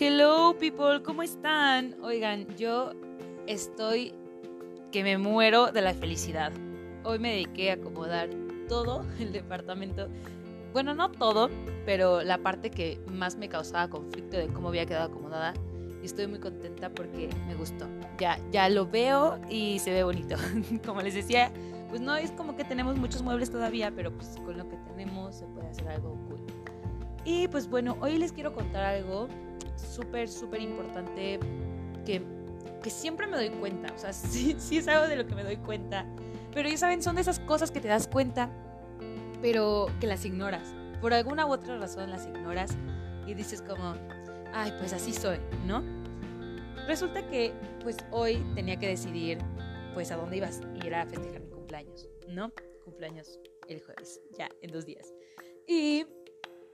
Hello people, ¿cómo están? Oigan, yo estoy que me muero de la felicidad. Hoy me dediqué a acomodar todo el departamento. Bueno, no todo, pero la parte que más me causaba conflicto de cómo había quedado acomodada. Y estoy muy contenta porque me gustó. Ya, ya lo veo y se ve bonito. como les decía, pues no es como que tenemos muchos muebles todavía, pero pues con lo que tenemos se puede hacer algo cool. Y pues bueno, hoy les quiero contar algo súper, súper importante que, que siempre me doy cuenta. O sea, sí, sí es algo de lo que me doy cuenta. Pero ya saben, son de esas cosas que te das cuenta, pero que las ignoras. Por alguna u otra razón las ignoras y dices como, ay, pues así soy, ¿no? Resulta que pues hoy tenía que decidir pues a dónde ibas a ir a festejar mi cumpleaños, ¿no? Cumpleaños el jueves, ya, en dos días. Y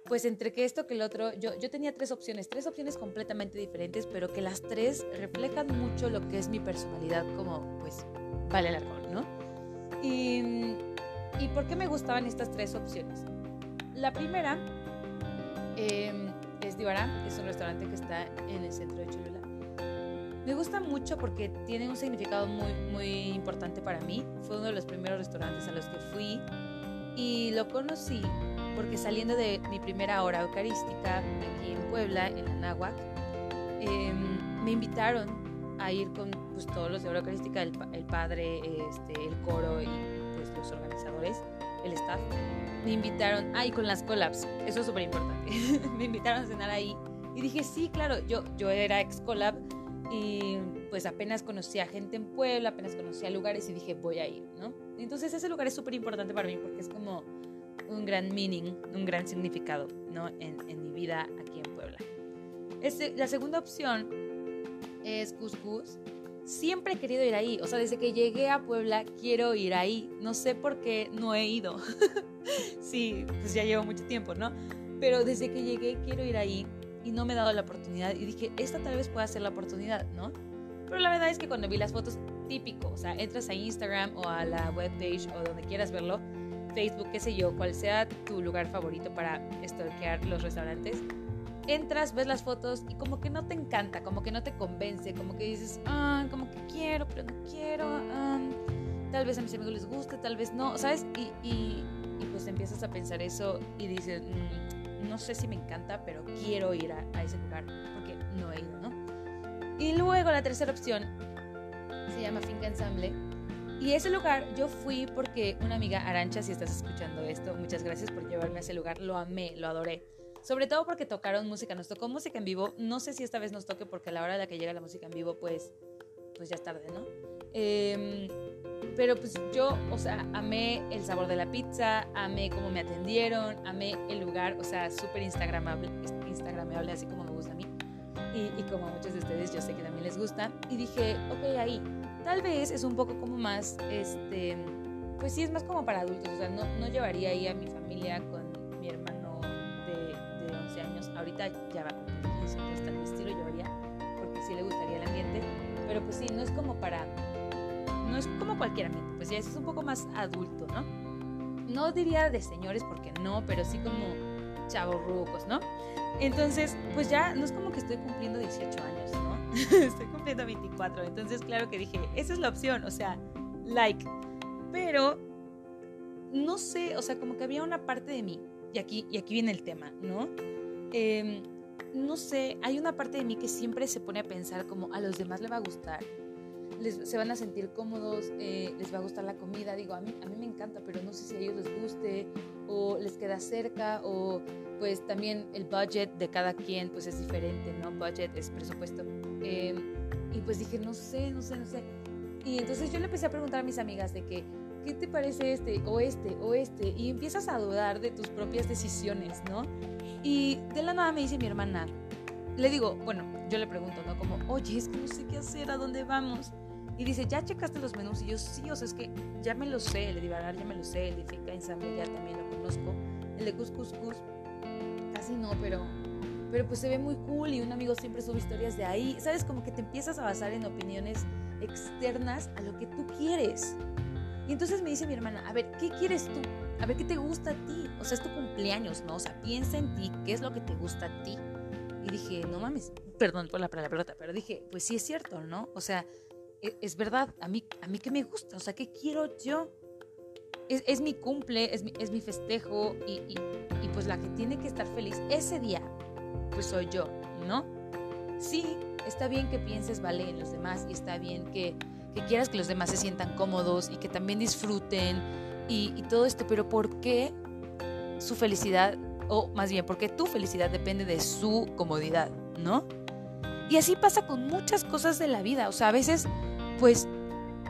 pues entre que esto que el otro, yo, yo tenía tres opciones, tres opciones completamente diferentes, pero que las tres reflejan mucho lo que es mi personalidad como, pues, vale árbol, ¿no? Y, ¿Y por qué me gustaban estas tres opciones? La primera eh, es Divara, es un restaurante que está en el centro de Cholula. Me gusta mucho porque tiene un significado muy, muy importante para mí. Fue uno de los primeros restaurantes a los que fui y lo conocí porque saliendo de mi primera hora eucarística aquí en Puebla, en Anáhuac, eh, me invitaron a ir con pues, todos los de hora eucarística, el, el padre, este, el coro y pues, los organizadores, el staff. Me invitaron, ah, y con las collabs, eso es súper importante. me invitaron a cenar ahí y dije, sí, claro, yo, yo era ex collab y pues apenas conocía gente en Puebla, apenas conocía lugares y dije, voy a ir, ¿no? Entonces ese lugar es súper importante para mí porque es como un gran meaning, un gran significado ¿no? en, en mi vida aquí en Puebla. Este, la segunda opción es Cuscus. Siempre he querido ir ahí, o sea, desde que llegué a Puebla quiero ir ahí. No sé por qué no he ido. sí, pues ya llevo mucho tiempo, ¿no? Pero desde que llegué quiero ir ahí y no me he dado la oportunidad y dije, esta tal vez pueda ser la oportunidad, ¿no? Pero la verdad es que cuando vi las fotos, típico, o sea, entras a Instagram o a la webpage o donde quieras verlo, Facebook, qué sé yo, cual sea tu lugar favorito para stalkear los restaurantes, entras, ves las fotos y como que no te encanta, como que no te convence, como que dices, ah, como que quiero, pero no quiero, ah, tal vez a mis amigos les guste, tal vez no, ¿sabes? Y, y, pues empiezas a pensar eso y dices, mmm, no sé si me encanta, pero quiero ir a, a ese lugar porque no he ido, ¿no? Y luego la tercera opción se llama Finca Ensamble y ese lugar yo fui porque una amiga, Arancha, si estás escuchando esto, muchas gracias por llevarme a ese lugar, lo amé, lo adoré. Sobre todo porque tocaron música, nos tocó música en vivo, no sé si esta vez nos toque porque a la hora de la que llega la música en vivo, pues, pues ya es tarde, ¿no? Eh, pero pues yo, o sea, amé el sabor de la pizza, amé cómo me atendieron, amé el lugar, o sea, súper instagramable, instagramable, así como me gusta a mí. Y, y como a muchos de ustedes yo sé que también les gusta. Y dije, ok, ahí, Tal vez es un poco como más, este, pues sí es más como para adultos, o sea, no, no llevaría ahí a mi familia con mi hermano de, de 11 años, ahorita ya va a cumplir 15, entonces tal vez sí lo llevaría, porque sí le gustaría el ambiente, pero pues sí, no es como para, no es como cualquier ambiente, pues ya es un poco más adulto, ¿no? No diría de señores, porque no, pero sí como chavos rucos, ¿no? Entonces, pues ya no es como que estoy cumpliendo 18 años, ¿no? Estoy cumpliendo 24. Entonces, claro que dije, esa es la opción, o sea, like. Pero, no sé, o sea, como que había una parte de mí, y aquí, y aquí viene el tema, ¿no? Eh, no sé, hay una parte de mí que siempre se pone a pensar como a los demás le va a gustar. Les, se van a sentir cómodos, eh, les va a gustar la comida. Digo, a mí, a mí me encanta, pero no sé si a ellos les guste o les queda cerca o pues también el budget de cada quien pues es diferente, ¿no? Budget es presupuesto. Eh, y pues dije, no sé, no sé, no sé. Y entonces yo le empecé a preguntar a mis amigas de que, ¿qué te parece este o este o este? Y empiezas a dudar de tus propias decisiones, ¿no? Y de la nada me dice mi hermana, le digo, bueno, yo le pregunto, ¿no? Como, oye, es que no sé qué hacer, ¿a dónde vamos? Y dice, ¿ya checaste los menús? Y yo, sí, o sea, es que ya me lo sé, el de Divagar ya me lo sé, el de Finca Ensamble ya también lo conozco, el de Cuscuscus, casi no, pero, pero pues se ve muy cool y un amigo siempre sube historias de ahí, ¿sabes? Como que te empiezas a basar en opiniones externas a lo que tú quieres. Y entonces me dice mi hermana, a ver, ¿qué quieres tú? A ver, ¿qué te gusta a ti? O sea, es tu cumpleaños, ¿no? O sea, piensa en ti, ¿qué es lo que te gusta a ti? Y dije, no mames, perdón por la palabra, pero dije, pues sí es cierto, ¿no? O sea, e, es, verdad, a mí, a mí que me gusta, o sea, ¿qué quiero yo? Es, mi cumple, es mi, es mi festejo y, y, y, pues la que tiene que estar feliz ese día, pues soy yo, ¿no? Sí, está bien que pienses, vale, en los demás y está bien que, que quieras que los demás se sientan cómodos y que también disfruten y, y todo esto, pero ¿por qué su felicidad, o más bien, porque tu felicidad depende de su comodidad, ¿no? Y así pasa con muchas cosas de la vida, o sea, a veces, pues,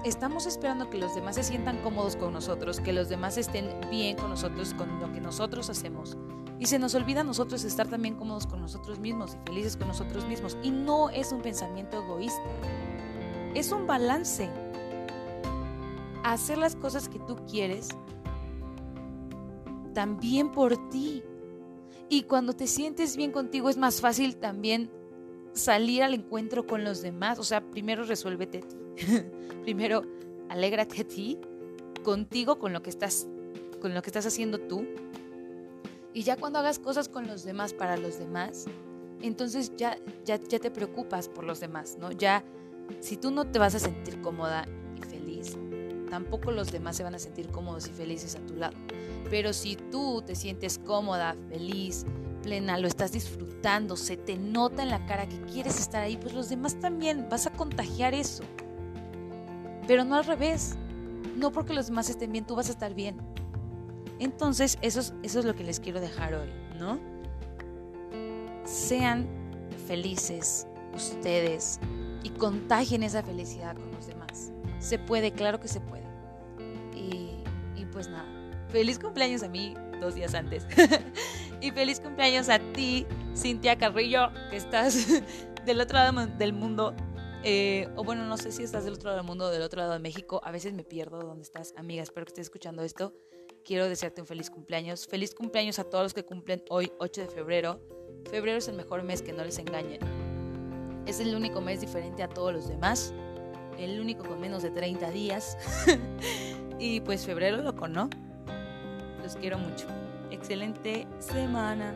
estamos esperando que los demás se sientan cómodos con nosotros, que los demás estén bien con nosotros, con lo que nosotros hacemos. Y se nos olvida a nosotros estar también cómodos con nosotros mismos y felices con nosotros mismos. Y no es un pensamiento egoísta, es un balance. Hacer las cosas que tú quieres también por ti. Y cuando te sientes bien contigo es más fácil también salir al encuentro con los demás. O sea, primero resuélvete ti. primero alégrate a ti, contigo, con lo que estás, con lo que estás haciendo tú. Y ya cuando hagas cosas con los demás para los demás, entonces ya, ya, ya te preocupas por los demás, ¿no? Ya, si tú no te vas a sentir cómoda y feliz, tampoco los demás se van a sentir cómodos y felices a tu lado. Pero si tú te sientes cómoda, feliz, plena, lo estás disfrutando, se te nota en la cara que quieres estar ahí, pues los demás también vas a contagiar eso. Pero no al revés. No porque los demás estén bien, tú vas a estar bien. Entonces, eso es, eso es lo que les quiero dejar hoy, ¿no? Sean felices ustedes y contagien esa felicidad con los demás. Se puede, claro que se puede. Y, y pues nada, feliz cumpleaños a mí dos días antes. y feliz cumpleaños a ti, Cintia Carrillo, que estás del otro lado del mundo. Eh, o bueno, no sé si estás del otro lado del mundo o del otro lado de México. A veces me pierdo dónde estás, amiga. Espero que estés escuchando esto. Quiero desearte un feliz cumpleaños. Feliz cumpleaños a todos los que cumplen hoy, 8 de febrero. Febrero es el mejor mes, que no les engañen. Es el único mes diferente a todos los demás. El único con menos de 30 días. y pues febrero loco, ¿no? Los quiero mucho. Excelente semana.